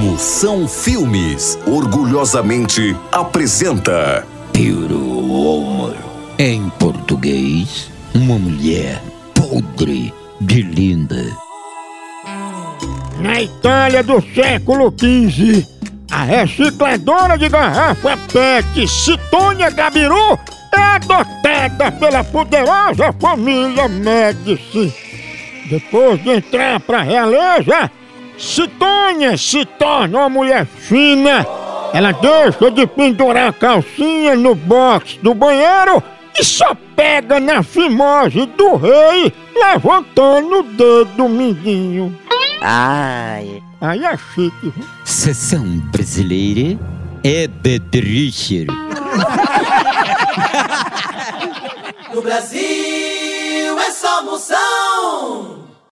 Moção Filmes orgulhosamente apresenta Amor. Em português, uma mulher podre de linda. Na Itália do século XV, a recicladora de garrafa PET Citônia Gabiru é adotada pela poderosa família Médici. Depois de entrar pra realeza, Citônia se torna uma mulher fina. Ela deixa de pendurar a calcinha no box do banheiro e só pega na fimose do rei, levantando o dedo mindinho. Ai. Aí é chique. viu? Sessão brasileira é Bedricher. No Brasil é só moção.